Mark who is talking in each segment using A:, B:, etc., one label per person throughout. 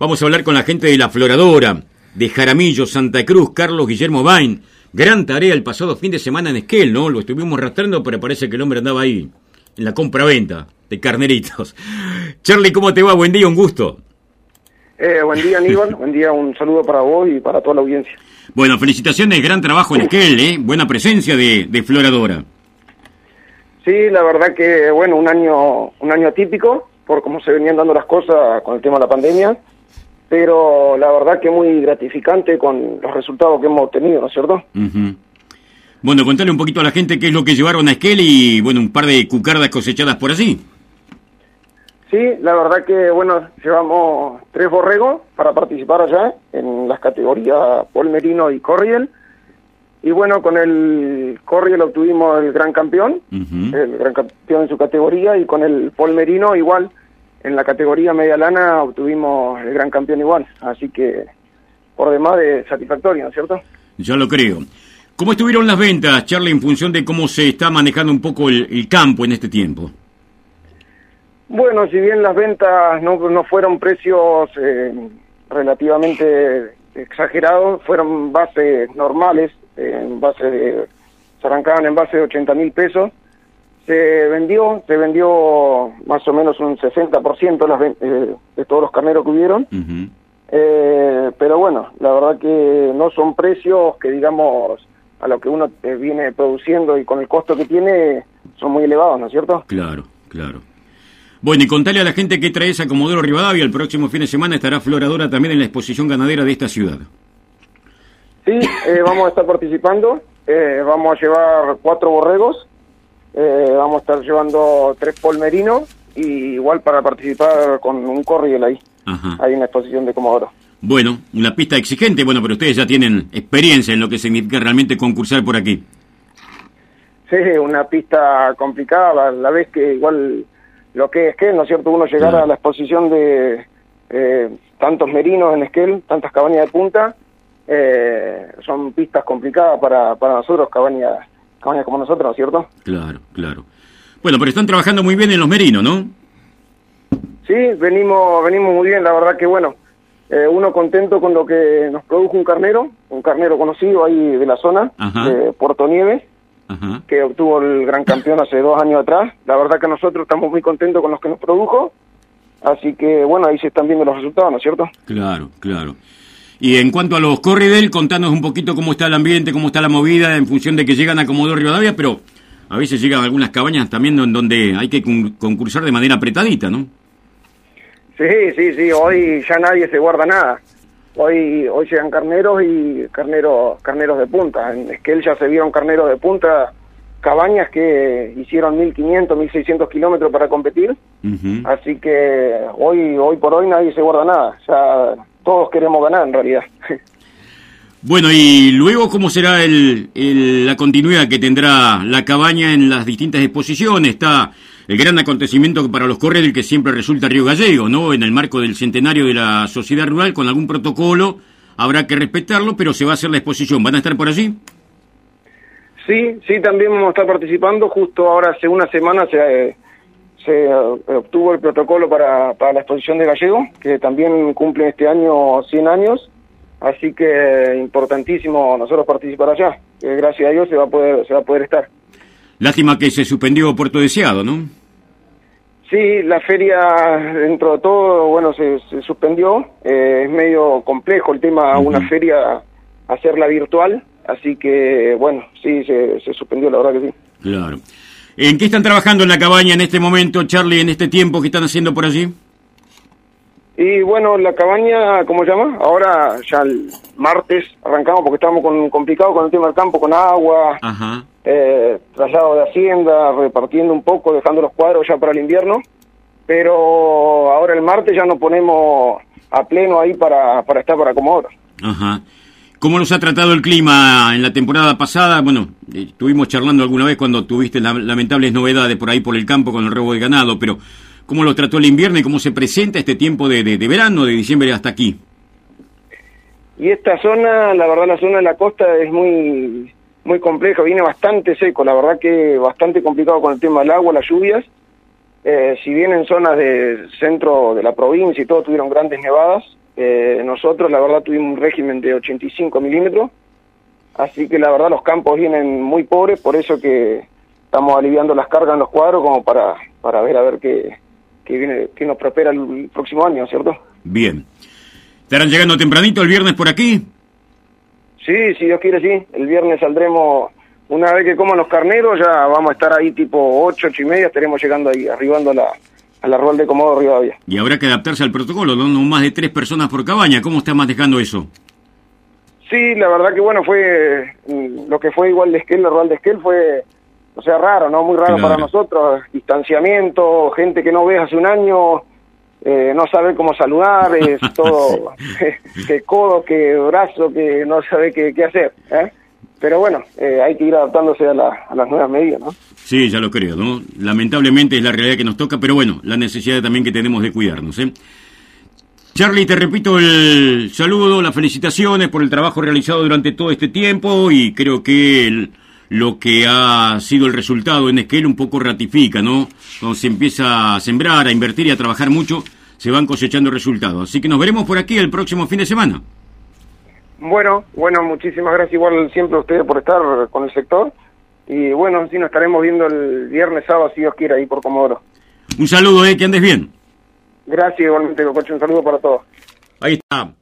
A: Vamos a hablar con la gente de la Floradora, de Jaramillo, Santa Cruz, Carlos Guillermo Bain. Gran tarea el pasado fin de semana en Esquel, ¿no? Lo estuvimos arrastrando, pero parece que el hombre andaba ahí, en la compra-venta de carneritos. Charlie, ¿cómo te va? Buen día, un gusto.
B: Eh, buen día, Aníbal. buen día, un saludo para vos y para toda la audiencia.
A: Bueno, felicitaciones, gran trabajo en Esquel, ¿eh? Buena presencia de, de Floradora.
B: Sí, la verdad que, bueno, un año, un año atípico, por cómo se venían dando las cosas con el tema de la pandemia, pero la verdad que muy gratificante con los resultados que hemos obtenido, ¿no es cierto?
A: Bueno, contale un poquito a la gente qué es lo que llevaron a Esquel y, bueno, un par de cucardas cosechadas por allí.
B: Sí, la verdad que, bueno, llevamos tres borregos para participar allá en las categorías Polmerino y Corriel y bueno, con el Corriel obtuvimos el gran campeón, el gran campeón en su categoría, y con el Polmerino igual, en la categoría media lana obtuvimos el gran campeón igual. Así que, por demás de satisfactorio, ¿no es cierto?
A: Ya lo creo. ¿Cómo estuvieron las ventas, Charlie, en función de cómo se está manejando un poco el, campo en este tiempo?
B: Bueno, si bien las ventas no, no fueron precios eh, relativamente exagerados, fueron bases normales, en base de, se arrancaban en base de 80 mil pesos. Se vendió, se vendió más o menos un 60% las, eh, de todos los carneros que hubieron. eh, pero bueno, la verdad que no son precios que digamos a lo que uno eh, viene produciendo y con el costo que tiene son muy elevados, ¿no es cierto?
A: Claro, claro. Bueno, y contale a la gente que traes a Comodoro Rivadavia. El próximo fin de semana estará Floradora también en la exposición ganadera de esta ciudad.
B: Sí, eh, vamos a estar participando. Eh, vamos a llevar cuatro borregos. Eh, vamos a estar llevando tres polmerinos. Y igual para participar con un corriel ahí. Ajá. En la exposición de Comodoro.
A: Bueno, una pista exigente, bueno, pero ustedes ya tienen experiencia en lo que significa realmente concursar por aquí.
B: Sí, una pista complicada, la vez que igual lo que es que, ¿no es cierto? Uno llegar a la exposición de tantos merinos en Esquel, tantas cabañas de punta, eh, son pistas complicadas para, para nosotros, cabañas, cabañas como nosotros, ¿cierto?
A: Claro, claro. Bueno, pero están trabajando muy bien en los merinos, ¿no?
B: Sí, venimos, venimos muy bien, la verdad que bueno, eh, uno contento con lo que nos produjo un carnero, un carnero conocido ahí de la zona, de Puerto Nieves, que obtuvo el gran campeón hace dos años atrás. La verdad que nosotros estamos muy contentos con los que nos produjo, así que bueno, ahí se están viendo los resultados, ¿no es cierto?
A: Claro, claro. Y en cuanto a los Corridel, contanos un poquito cómo está el ambiente, cómo está la movida en función de que llegan a Comodoro Rivadavia, pero a veces llegan algunas cabañas también en donde hay que concursar de manera apretadita, ¿no?
B: Sí, sí, sí, hoy ya nadie se guarda nada. Hoy hoy llegan carneros y carneros carneros de punta. En Esquel ya se vieron carneros de punta, cabañas que hicieron 1.500, 1.600 kilómetros para competir. Así que hoy hoy por hoy nadie se guarda nada. Ya todos queremos ganar en realidad.
A: Bueno, y luego, ¿cómo será el, la continuidad que tendrá la cabaña en las distintas exposiciones? Está el gran acontecimiento para los corredores que siempre resulta Río Gallego, ¿no? En el marco del centenario de la sociedad rural, con algún protocolo, habrá que respetarlo, pero se va a hacer la exposición. ¿Van a estar por allí?
B: Sí, sí, también vamos a estar participando. Justo ahora, hace una semana, se, se eh, obtuvo el protocolo para, para la exposición de Gallego, que también cumple este año 100 años, así que importantísimo nosotros participar allá, que gracias a Dios se va a poder, se va a poder estar.
A: Lástima que se suspendió Puerto Deseado, ¿no?
B: Sí, la feria dentro de todo, bueno, se, se suspendió, eh, es medio complejo el tema, una feria hacerla virtual, así que bueno, sí, se, se suspendió, la verdad que sí.
A: Claro. ¿En qué están trabajando en la cabaña en este momento, Charlie, en este tiempo que están haciendo por allí?
B: Y bueno, la cabaña, ¿cómo se llama? Ahora ya el martes arrancamos porque estamos con, complicados con el tema del campo, con agua, Eh, traslado de hacienda, repartiendo un poco, dejando los cuadros ya para el invierno. Pero ahora el martes ya nos ponemos a pleno ahí para, para estar para Comodoro.
A: Ajá. ¿Cómo nos ha tratado el clima en la temporada pasada? Bueno, eh, estuvimos charlando alguna vez cuando tuviste lamentables novedades por ahí por el campo con el robo de ganado, pero ¿cómo lo trató el invierno y cómo se presenta este tiempo de, de, verano, de diciembre hasta aquí?
B: Y esta zona, la verdad, la zona de la costa es muy muy compleja, viene bastante seco, la verdad que bastante complicado con el tema del agua, las lluvias. Eh, si bien en zonas del centro de la provincia y todo tuvieron grandes nevadas, Eh, nosotros, la verdad, tuvimos un régimen de 85 milímetros, así que la verdad los campos vienen muy pobres, por eso que estamos aliviando las cargas en los cuadros como para, para ver a ver qué, qué, viene, qué nos prospera el próximo año, ¿cierto?
A: Bien. ¿Estarán llegando tempranito el viernes por aquí?
B: Sí, si Dios quiere, sí. El viernes saldremos, una vez que coman los carneros, ya vamos a estar ahí tipo 8, 8 y media, estaremos llegando ahí, arribando a la, a la Rural de Comodo Rivadavia.
A: Y habrá que adaptarse al protocolo, ¿no? No más de tres personas por cabaña. ¿Cómo está manejando eso?
B: Sí, la verdad que bueno, fue mm, lo que fue igual de Esquel, la Rural de Esquel fue, o sea, raro, ¿no? Muy raro para nosotros. Distanciamiento, gente que no ves hace un año, eh, no sabe cómo saludar, es todo, que codo, que brazo, que no sabe qué, qué hacer. ¿eh? Pero bueno, eh, hay que ir adaptándose a, a, las nuevas medidas, ¿no?
A: Sí, ya lo creo, ¿no? Lamentablemente es la realidad que nos toca, pero bueno, la necesidad también que tenemos de cuidarnos, ¿eh? Charlie, te repito el saludo, las felicitaciones por el trabajo realizado durante todo este tiempo y creo que lo que ha sido el resultado en Esquel un poco ratifica, ¿no? Cuando se empieza a sembrar, a invertir y a trabajar mucho, se van cosechando resultados. Así que nos veremos por aquí el próximo fin de semana.
B: Bueno, bueno, muchísimas gracias igual siempre a ustedes por estar con el sector. Y bueno, sí, nos estaremos viendo el viernes, sábado, si Dios quiere, ahí por Comodoro.
A: Un saludo, eh, que andes bien.
B: Gracias igualmente, Cococho, un saludo para todos.
A: Ahí está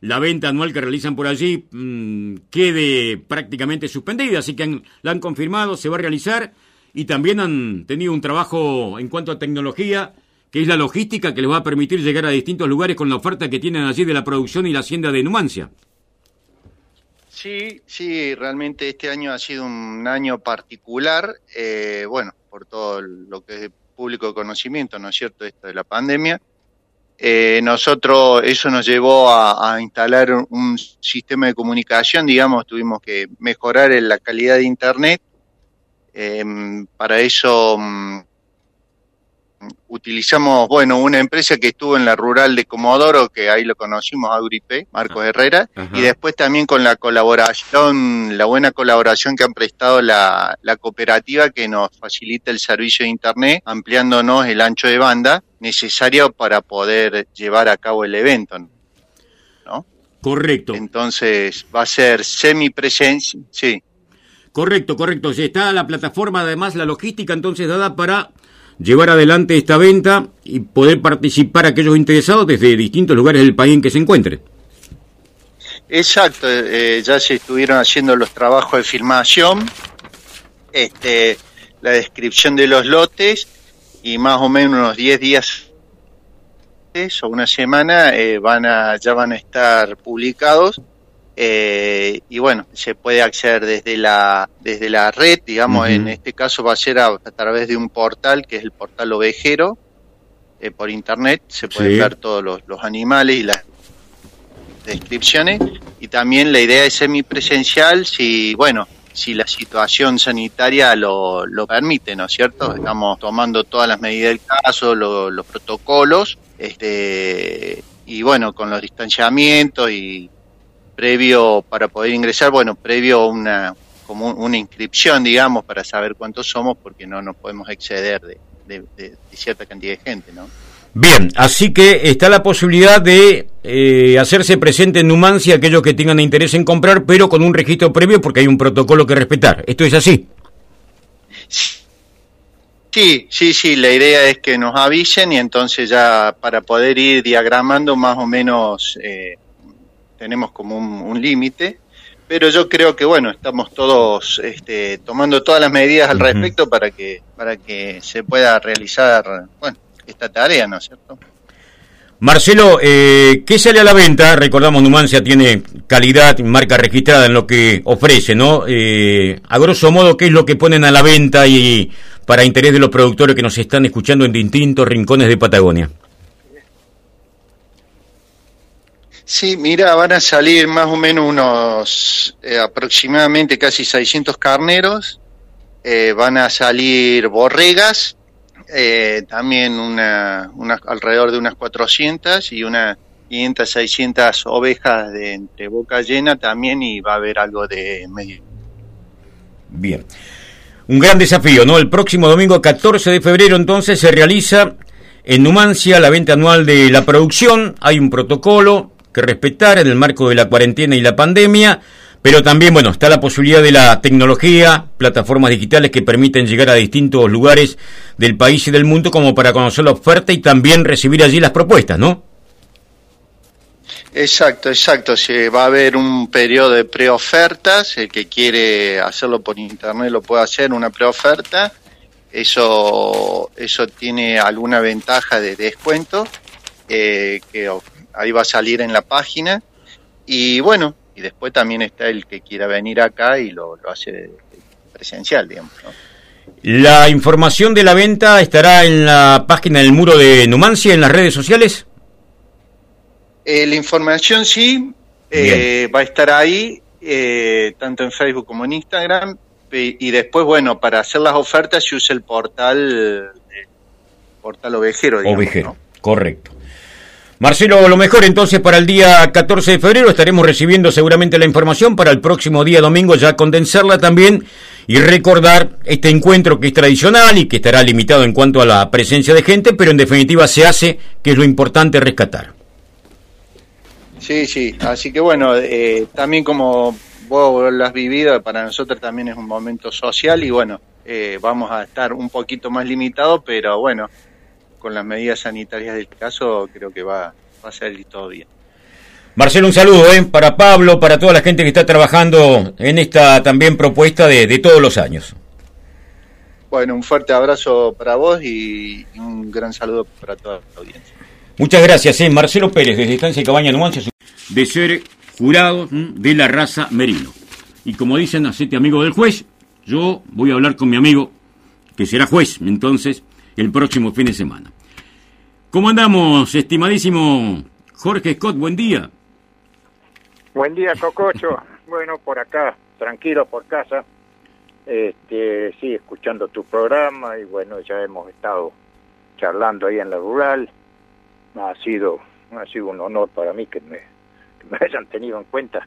A: la venta anual que realizan por allí mmm, quede prácticamente suspendida, así que han, la han confirmado, se va a realizar y también han tenido un trabajo en cuanto a tecnología, que es la logística que les va a permitir llegar a distintos lugares con la oferta que tienen allí de la producción y la hacienda de Numancia.
C: Sí, sí, realmente este año ha sido un año particular, eh, bueno, por todo lo que es público de conocimiento, ¿no es cierto?, esto de la pandemia. Eh, nosotros, eso nos llevó a, instalar un, sistema de comunicación, digamos, tuvimos que mejorar la calidad de Internet. Em, para eso mm, utilizamos, bueno, una empresa que estuvo en la rural de Comodoro, que ahí lo conocimos, Agripe, Marcos ah, Herrera, y después también con la colaboración, la buena colaboración que han prestado la, la cooperativa que nos facilita el servicio de Internet, ampliándonos el ancho de banda necesario para poder llevar a cabo el evento. ¿no?
A: Correcto.
C: Entonces va a ser semipresencia, sí.
A: Correcto, correcto. Está la plataforma, además la logística entonces dada para llevar adelante esta venta y poder participar aquellos interesados desde distintos lugares del país en que se encuentren.
C: Exacto, eh, ya se estuvieron haciendo los trabajos de filmación, este, la descripción de los lotes y más o menos unos 10 días o una semana eh, van a, ya van a estar publicados eh, y bueno, se puede acceder desde la, desde la red, digamos, en este caso va a ser a, través de un portal que es el portal ovejero, eh, por internet, se pueden ver todos los, los, animales y las descripciones, y también la idea es semipresencial, si, bueno, si la situación sanitaria lo, lo permite, ¿no es cierto? Estamos tomando todas las medidas del caso, los protocolos, este, y bueno, con los distanciamientos y previo para poder ingresar, bueno, previo una como una inscripción, digamos, para saber cuántos somos, porque no nos podemos exceder de, cierta cantidad de gente, ¿no?
A: Bien, así que está la posibilidad de eh, hacerse presente en Numancia aquellos que tengan interés en comprar, pero con un registro previo porque hay un protocolo que respetar. ¿Esto es así?
C: Sí, sí, sí, la idea es que nos avisen y entonces ya para poder ir diagramando más o menos eh, tenemos como un, límite, pero yo creo que bueno, estamos todos este, tomando todas las medidas al respecto para que, para que se pueda realizar bueno, esta tarea, ¿no es cierto?
A: Marcelo, eh, ¿qué sale a la venta? Recordamos, Numancia tiene calidad, marca registrada en lo que ofrece, ¿no? Eh, a grosso modo, ¿qué es lo que ponen a la venta y para interés de los productores que nos están escuchando en distintos rincones de Patagonia?
C: Sí, mira, van a salir más o menos unos eh, aproximadamente casi 600 carneros, eh, van a salir borregas, eh, también una, alrededor de unas 400 y unas 500, 600 ovejas de entre boca llena también y va a haber algo de medio.
A: Bien. Un gran desafío, ¿no? El próximo domingo 14 de febrero entonces se realiza en Numancia la venta anual de la producción, hay un protocolo, que respetar en el marco de la cuarentena y la pandemia, pero también, bueno, está la posibilidad de la tecnología, plataformas digitales que permiten llegar a distintos lugares del país y del mundo como para conocer la oferta y también recibir allí las propuestas, ¿no?
C: Exacto, exacto. Se va a haber un periodo de preofertas. El que quiere hacerlo por internet lo puede hacer, una preoferta. Eso, eso tiene alguna ventaja de descuento eh, que ahí va a salir en la página. Y bueno, y después también está el que quiera venir acá y lo, hace presencial, digamos.
A: ¿La información de la venta estará en la página del muro de Numancia, en las redes sociales?
C: Eh, la información sí, eh, va a estar ahí, eh, tanto en Facebook como en Instagram. Y, después, bueno, para hacer las ofertas se usa el portal, portal ovejero.
A: Digamos, ovejero, correcto. Marcelo, lo mejor entonces para el día 14 de febrero estaremos recibiendo seguramente la información para el próximo día domingo ya condensarla también y recordar este encuentro que es tradicional y que estará limitado en cuanto a la presencia de gente, pero en definitiva se hace, que es lo importante rescatar.
C: Sí, sí, así que bueno, eh, también como vos lo has vivido, para nosotros también es un momento social y bueno, eh, vamos a estar un poquito más limitados, pero bueno, con las medidas sanitarias del caso creo que va, va a salir todo bien.
A: Marcelo, un saludo ¿eh? para Pablo, para toda la gente que está trabajando en esta también propuesta de, de todos los años.
C: Bueno, un fuerte abrazo para vos y un gran saludo para toda la audiencia.
A: Muchas gracias, ¿eh? Marcelo Pérez, desde Estancia Cabaña Numancia, de ser jurado de la raza merino. Y como dicen, hacete amigo del juez, yo voy a hablar con mi amigo, que será juez, entonces, el próximo fin de semana. ¿Cómo andamos, estimadísimo Jorge Scott? Buen día.
D: Buen día, Cococho. bueno, por acá, tranquilo por casa. Este, sí, escuchando tu programa y bueno, ya hemos estado charlando ahí en la rural ha sido, ha sido un honor para mí que me, hayan tenido en cuenta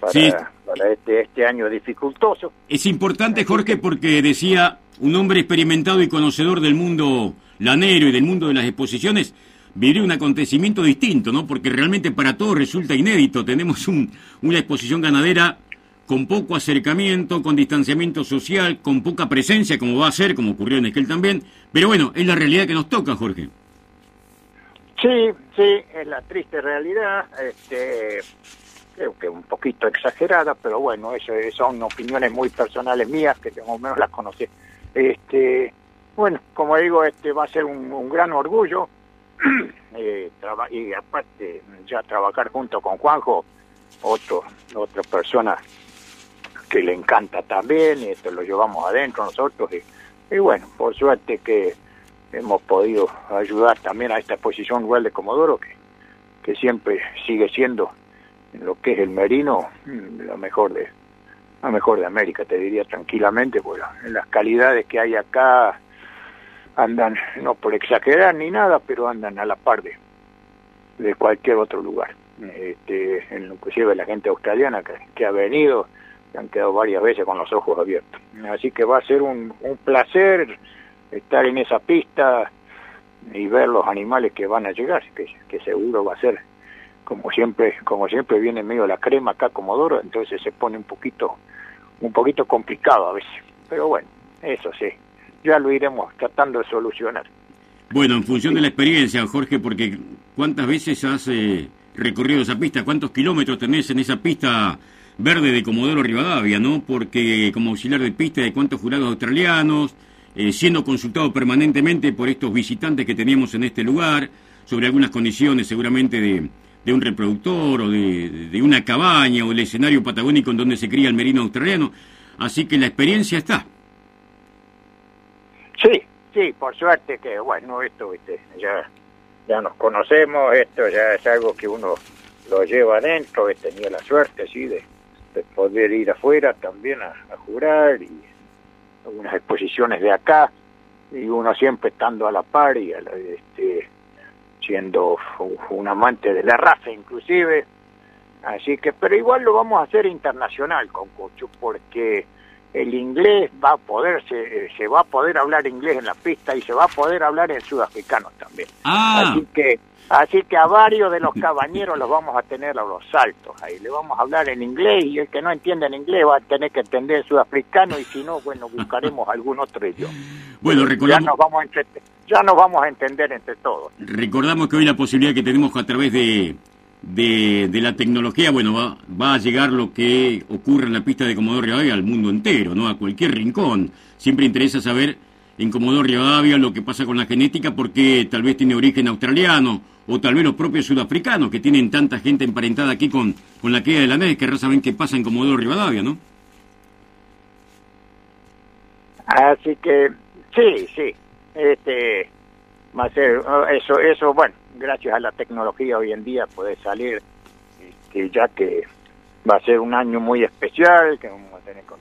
D: para, este, este año dificultoso.
A: Es importante, Jorge, porque decía un hombre experimentado y conocedor del mundo lanero y del mundo de las exposiciones, vivió un acontecimiento distinto, ¿no? Porque realmente para todos resulta inédito. Tenemos un, una exposición ganadera con poco acercamiento, con distanciamiento social, con poca presencia, como va a ser, como ocurrió en Esquel también. Pero bueno, es la realidad que nos toca, Jorge.
D: Sí, sí, es la triste realidad, este, creo que un poquito exagerada, pero bueno, eso son opiniones muy personales mías que más o menos las conocí. Este, bueno, como digo, este va a ser un, gran orgullo eh, y aparte ya trabajar junto con Juanjo, otro, otra persona que le encanta también, y esto lo llevamos adentro nosotros y, bueno, por suerte que hemos podido ayudar también a esta exposición rural de Comodoro, que, que siempre sigue siendo en lo que es el merino mm, lo mejor de la mejor de América, te diría tranquilamente, bueno, en las calidades que hay acá andan, no por exagerar ni nada, pero andan a la par de, de cualquier otro lugar. Este, inclusive la gente australiana que, que ha venido, que han quedado varias veces con los ojos abiertos. Así que va a ser un, un placer estar en esa pista y ver los animales que van a llegar, que, que seguro va a ser como siempre, como siempre viene medio la crema acá Comodoro, entonces se pone un poquito, un poquito complicado a veces. Pero bueno, eso sí, ya lo iremos tratando de solucionar.
A: Bueno, en función de la experiencia, Jorge, porque ¿cuántas veces has eh, recorrido esa pista? ¿Cuántos kilómetros tenés en esa pista verde de Comodoro Rivadavia, no? Porque como auxiliar de pista de cuántos jurados australianos, eh, siendo consultado permanentemente por estos visitantes que teníamos en este lugar, sobre algunas condiciones seguramente de, un reproductor o de, de, una cabaña o el escenario patagónico en donde se cría el merino australiano. Así que la experiencia está.
D: Sí, sí, por suerte que, bueno, esto ya, ya nos conocemos, esto ya es algo que uno lo lleva adentro, tenido la suerte, sí, de, poder ir afuera también a, a jurar y algunas exposiciones de acá y uno siempre estando a la par y este, siendo un amante de la raza inclusive. Así que pero igual lo vamos a hacer internacional con Cocho porque el inglés va a poder, se, se, va a poder hablar inglés en la pista y se va a poder hablar en sudafricano también.
A: Ah.
D: Así que Así que a varios de los cabañeros los vamos a tener a los saltos ahí. Le vamos a hablar en inglés y el que no entiende en inglés va a tener que entender sudafricano y si no, bueno, buscaremos algún otro idioma.
A: Bueno, recordamos...
D: Ya nos, vamos a ya nos vamos a entender entre todos.
A: Recordamos que hoy la posibilidad que tenemos a través de, de, la tecnología, bueno, va, va a llegar lo que ocurre en la pista de Comodoro Rivadavia al mundo entero, ¿no? A cualquier rincón. Siempre interesa saber en Comodoro Rivadavia lo que pasa con la genética porque tal vez tiene origen australiano o tal vez los propios sudafricanos que tienen tanta gente emparentada aquí con, con la queda de la NES, que saben qué pasa en Comodoro Rivadavia, ¿no?
D: Así que, sí, sí, este, va a ser, eso, eso, bueno, gracias a la tecnología hoy en día puede salir, este, ya que va a ser un año muy especial, que vamos a tener con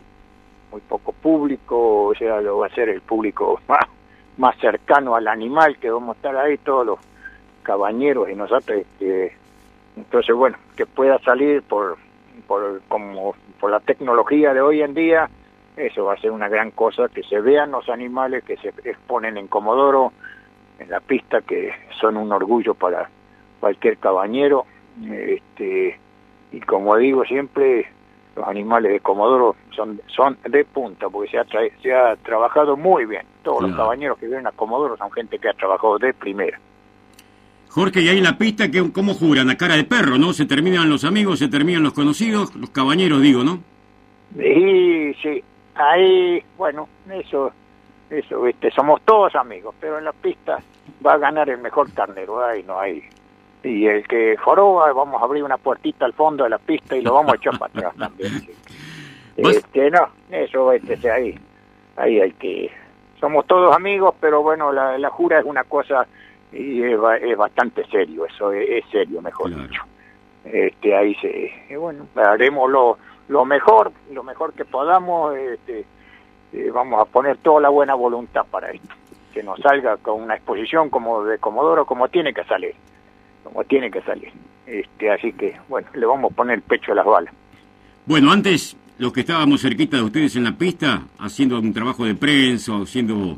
D: muy poco público, o sea, lo va a ser el público más, más cercano al animal, que vamos a estar ahí todos los cabañeros y nosotros este, entonces bueno que pueda salir por por como por la tecnología de hoy en día eso va a ser una gran cosa que se vean los animales que se exponen en Comodoro en la pista que son un orgullo para cualquier cabañero este y como digo siempre los animales de Comodoro son son de punta porque se ha se ha trabajado muy bien todos los cabañeros que vienen a Comodoro son gente que ha trabajado de primera
A: Jorge, y ahí en la pista, que, ¿cómo juran? A cara de perro, ¿no? Se terminan los amigos, se terminan los conocidos, los cabañeros, digo, ¿no?
D: Sí, sí. Ahí, bueno, eso, eso, viste, somos todos amigos, pero en la pista va a ganar el mejor carnero, ahí no hay. Y el que joroba, vamos a abrir una puertita al fondo de la pista y lo vamos a echar para atrás también. Este, no, eso, este, ahí, ahí hay que... Somos todos amigos, pero bueno, la, la jura es una cosa y es, es bastante serio, eso es, serio, mejor dicho. Este, ahí se, bueno, haremos lo, lo mejor, lo mejor que podamos, este, eh, vamos a poner toda la buena voluntad para esto, que nos salga con una exposición como de Comodoro, como tiene que salir, como tiene que salir. Este, así que, bueno, le vamos a poner el pecho a las balas.
A: Bueno, antes, los que estábamos cerquita de ustedes en la pista, haciendo un trabajo de prensa, haciendo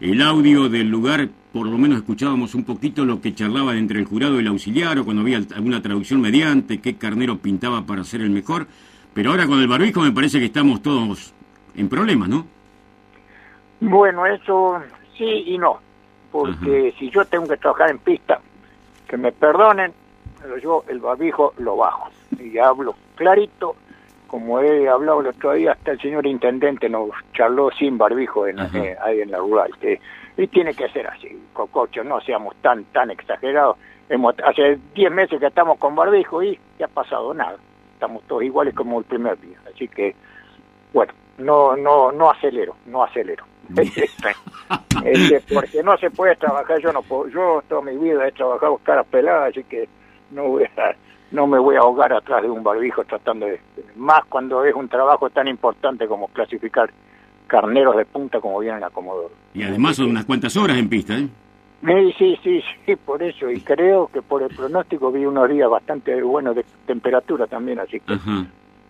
A: el audio del lugar, por lo menos escuchábamos un poquito lo que charlaban entre el jurado y el auxiliar, o cuando había alguna traducción mediante, qué carnero pintaba para ser el mejor. Pero ahora con el barbijo me parece que estamos todos en problemas, ¿no?
D: Bueno, eso sí y no. Porque si yo tengo que trabajar en pista, que me perdonen, pero yo el barbijo lo bajo. Y hablo clarito como he hablado el otro día, hasta el señor intendente nos charló sin barbijo en, eh, ahí en la rural. Que, y tiene que ser así, Cococho, no seamos tan tan exagerados. Hemos, hace 10 meses que estamos con barbijo y ya ha pasado nada. Estamos todos iguales como el primer día. Así que, bueno, no no no acelero, no acelero. este, porque no se puede trabajar, yo no puedo, yo toda mi vida he trabajado cara pelada, así que no voy a no me voy a ahogar atrás de un barbijo tratando de... Más cuando es un trabajo tan importante como clasificar carneros de punta como vienen a Comodoro.
A: Y además son unas cuantas horas en pista, ¿eh?
D: Sí, sí, sí, por eso. Y creo que por el pronóstico vi unos días bastante buenos de temperatura también, así que...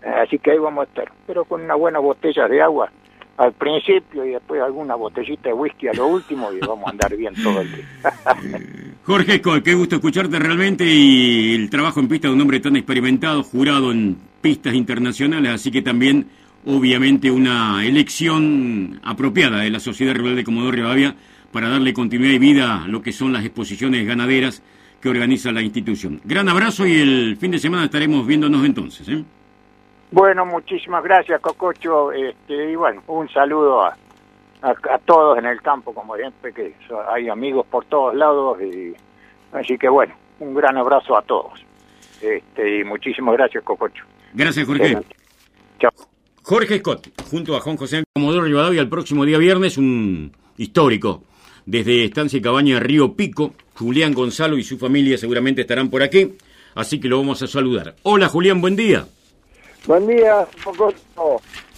D: Así que ahí vamos a estar. Pero con una buena botella de agua al principio y después alguna botellita de whisky a lo último y vamos a andar bien todo el día.
A: Jorge, qué gusto escucharte realmente y el trabajo en pista de un hombre tan experimentado, jurado en pistas internacionales, así que también obviamente una elección apropiada de la Sociedad Rural de Comodoro Rivadavia para darle continuidad y vida a lo que son las exposiciones ganaderas que organiza la institución. Gran abrazo y el fin de semana estaremos viéndonos entonces. ¿eh?
D: Bueno, muchísimas gracias, Cococho. Este, y bueno, un saludo a, a, todos en el campo, como siempre, que hay amigos por todos lados. y Así que bueno, un gran abrazo a todos. Este, y muchísimas gracias, Cococho.
A: Gracias, Jorge.
D: Chao.
A: Jorge Scott, junto a Juan José Comodoro Rivadavia, el próximo día viernes, un histórico. Desde Estancia y Cabaña Río Pico, Julián Gonzalo y su familia seguramente estarán por aquí, así que lo vamos a saludar. Hola Julián, buen día.
E: Buen día.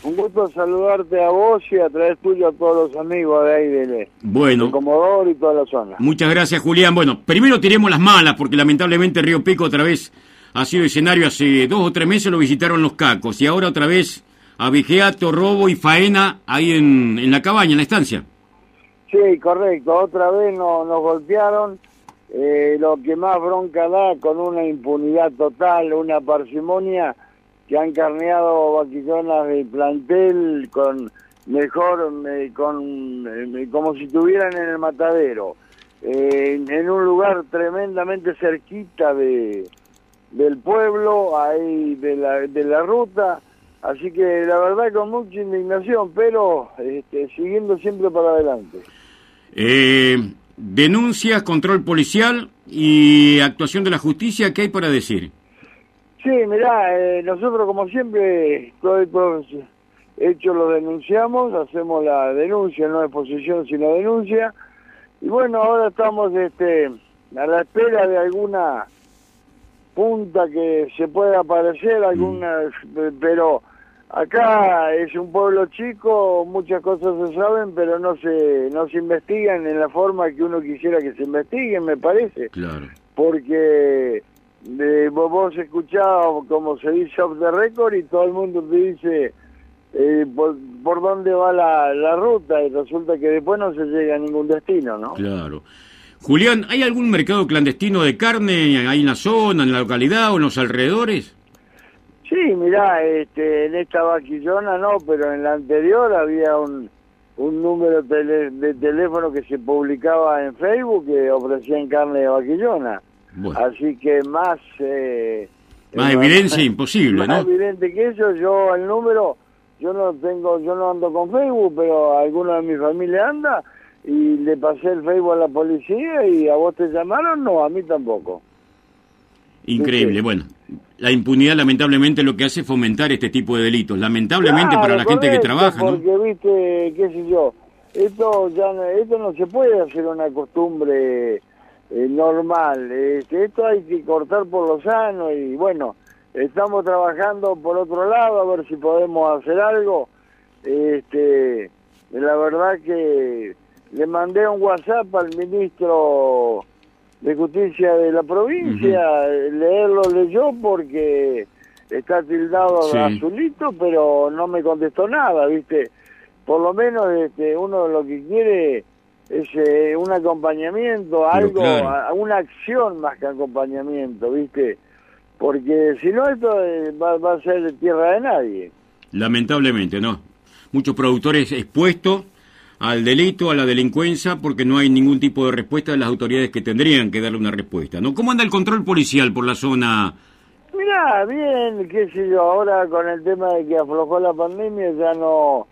E: Un gusto saludarte a vos y a través tuyo a todos los amigos de ahí de,
A: bueno,
E: Comodoro y toda la zona.
A: Muchas gracias, Julián. Bueno, primero tiremos las malas, porque lamentablemente Río Pico otra vez ha sido escenario. Hace dos o tres meses lo visitaron los cacos y ahora otra vez abigeato, robo y faena ahí en, en la cabaña, en la estancia.
E: Sí, correcto. Otra vez no, nos golpearon. Eh, lo que más bronca da con una impunidad total, una parsimonia que han carneado vaquillonas del plantel con mejor, con como si estuvieran en el matadero, eh, en un lugar tremendamente cerquita de del pueblo, ahí de la, de la ruta, así que la verdad con mucha indignación, pero este, siguiendo siempre para adelante.
A: Eh, denuncias, control policial y actuación de la justicia, ¿qué hay para decir?
E: Sí, mirá, eh, nosotros como siempre, todos los hechos los denunciamos, hacemos la denuncia, no exposición sino denuncia, y bueno, ahora estamos este, a la espera de alguna punta que se pueda aparecer, alguna, mm. pero Acá es un pueblo chico, muchas cosas se saben, pero no se no se investigan en la forma que uno quisiera que se investiguen, me parece.
A: Claro.
E: Porque de, vos escuchás, como se dice off the record, y todo el mundo te dice eh, por, dónde va la, la ruta, y resulta que después no se llega a ningún destino, ¿no?
A: Claro. Julián, ¿hay algún mercado clandestino de carne ahí en la zona, en la localidad o en los alrededores?
E: Sí, mirá, este, en esta vaquillona no, pero en la anterior había un, un número de teléfono que se publicaba en Facebook que ofrecían carne de vaquillona. Así que más... Eh,
A: más evidencia imposible, ¿no?
E: Más evidente que eso, yo el número, yo no tengo, yo no ando con Facebook, pero alguno de mi familia anda y le pasé el Facebook a la policía y a vos te llamaron, no, a mí tampoco.
A: Increíble, bueno, la impunidad lamentablemente lo que hace es fomentar este tipo de delitos, lamentablemente para la gente que trabaja,
E: ¿no? Porque viste, qué sé yo, esto ya no, esto no se puede hacer una costumbre eh, normal, este, esto hay que cortar por lo sano y bueno, estamos trabajando por otro lado a ver si podemos hacer algo, este, la verdad que le mandé un WhatsApp al ministro de Justicia de la provincia, leerlo leyó porque está tildado azulito, pero no me contestó nada, ¿viste? Por lo menos este, uno lo que quiere es eh, un acompañamiento, algo, una acción más que acompañamiento, ¿viste? Porque si no, esto eh, va, va a ser tierra de nadie.
A: Lamentablemente, ¿no? Muchos productores expuestos al delito, a la delincuencia, porque no hay ningún tipo de respuesta de las autoridades que tendrían que darle una respuesta. ¿no? ¿Cómo anda el control policial por la zona?
E: Mirá, bien, qué sé yo, ahora con el tema de que aflojó la pandemia ya no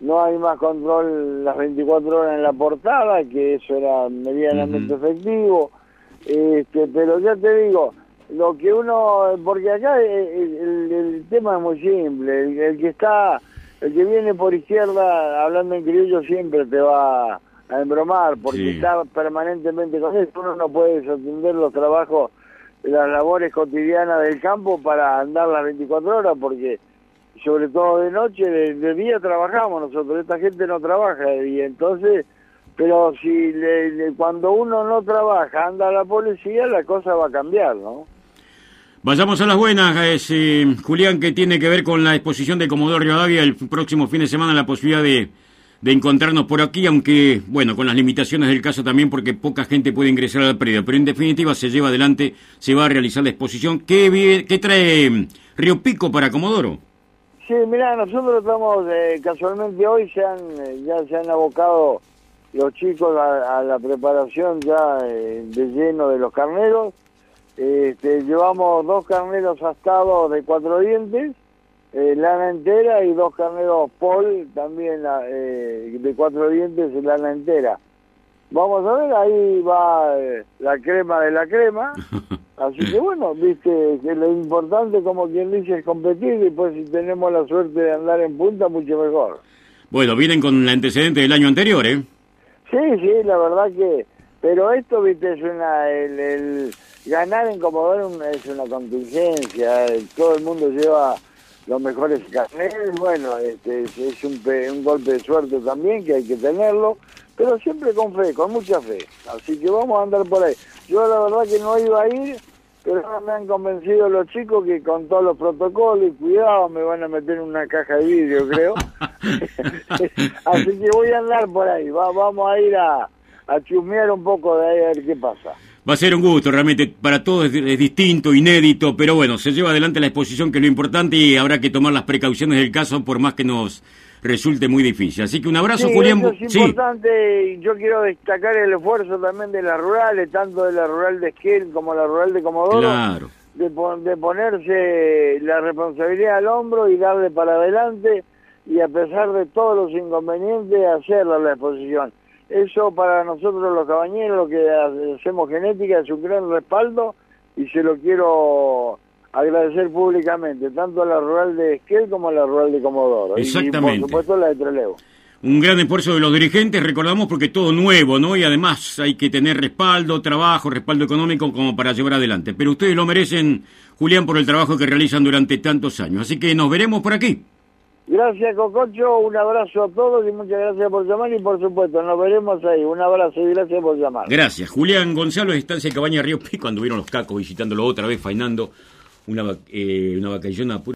E: no hay más control las 24 horas en la portada, que eso era medianamente efectivo, este, pero ya te digo, lo que uno, porque acá el, tema es muy simple, el que está el que viene por izquierda, hablando en criollo, siempre te va a embromar, porque está permanentemente con esto. Uno no puede desatender los trabajos, las labores cotidianas del campo para andar las 24 horas, porque sobre todo de noche, de, día trabajamos nosotros, esta gente no trabaja de día, entonces, pero si cuando uno no trabaja, anda la policía, la cosa va a cambiar, ¿no?
A: Vayamos a las buenas, eh, Julián, que tiene que ver con la exposición de Comodoro Rivadavia el próximo fin de semana, la posibilidad de, de, encontrarnos por aquí, aunque, bueno, con las limitaciones del caso también, porque poca gente puede ingresar al predio, pero en definitiva se lleva adelante, se va a realizar la exposición. ¿Qué, qué trae mm, Río Pico para Comodoro?
E: Sí, mira, nosotros estamos, eh, casualmente hoy se han, eh, ya se han abocado los chicos a, la preparación ya de lleno de los carneros, este, llevamos dos carneros astados de cuatro dientes, eh, lana entera, y dos carneros pol también eh, de cuatro dientes, lana entera. Vamos a ver, ahí va eh, la crema de la crema. Así que bueno, viste, que lo importante, como quien dice, es competir y pues si tenemos la suerte de andar en punta, mucho mejor.
A: Bueno, vienen con el antecedente del año anterior, ¿eh?
E: Sí, sí, la verdad que... Pero esto, viste, es una... el ganar en Comodoro es una contingencia, todo el mundo lleva los mejores carnets, bueno, este, es un, un golpe de suerte también que hay que tenerlo, pero siempre con fe, con mucha fe. Así que vamos a andar por ahí. Yo la verdad que no iba a ir, pero ahora me han convencido los chicos que con todos los protocolos y cuidado me van a meter en una caja de vidrio, creo. Así que voy a andar por ahí, vamos a ir a, a chusmear un poco de ahí a ver qué pasa.
A: Va a ser un gusto, realmente para todos es, distinto, inédito, pero bueno, se lleva adelante la exposición que es lo importante y habrá que tomar las precauciones del caso por más que nos resulte muy difícil. Así que un abrazo, Julián.
E: es importante, yo quiero destacar el esfuerzo también de las rurales, tanto de la rural de Esquel como la rural de Comodoro.
A: Claro.
E: De, de ponerse la responsabilidad al hombro y darle para adelante y a pesar de todos los inconvenientes hacerla la exposición. Eso para nosotros los cabañeros, que hacemos genética, es un gran respaldo y se lo quiero agradecer públicamente, tanto a la rural de Esquel como a la rural de Comodoro.
A: Exactamente.
E: Y por supuesto la de Trelew.
A: Un gran esfuerzo de los dirigentes, recordamos, porque todo nuevo, ¿no? Y además hay que tener respaldo, trabajo, respaldo económico como para llevar adelante. Pero ustedes lo merecen, Julián, por el trabajo que realizan durante tantos años. Así que nos veremos por aquí.
E: Gracias, Cococho. Un abrazo a todos y muchas gracias por llamar. Y por supuesto, nos veremos ahí. Un abrazo y gracias por llamar.
A: Gracias. Julián Gonzalo, estancia de Cabaña Río Pico, cuando vieron los cacos visitándolo otra vez, fainando una, eh, una vacación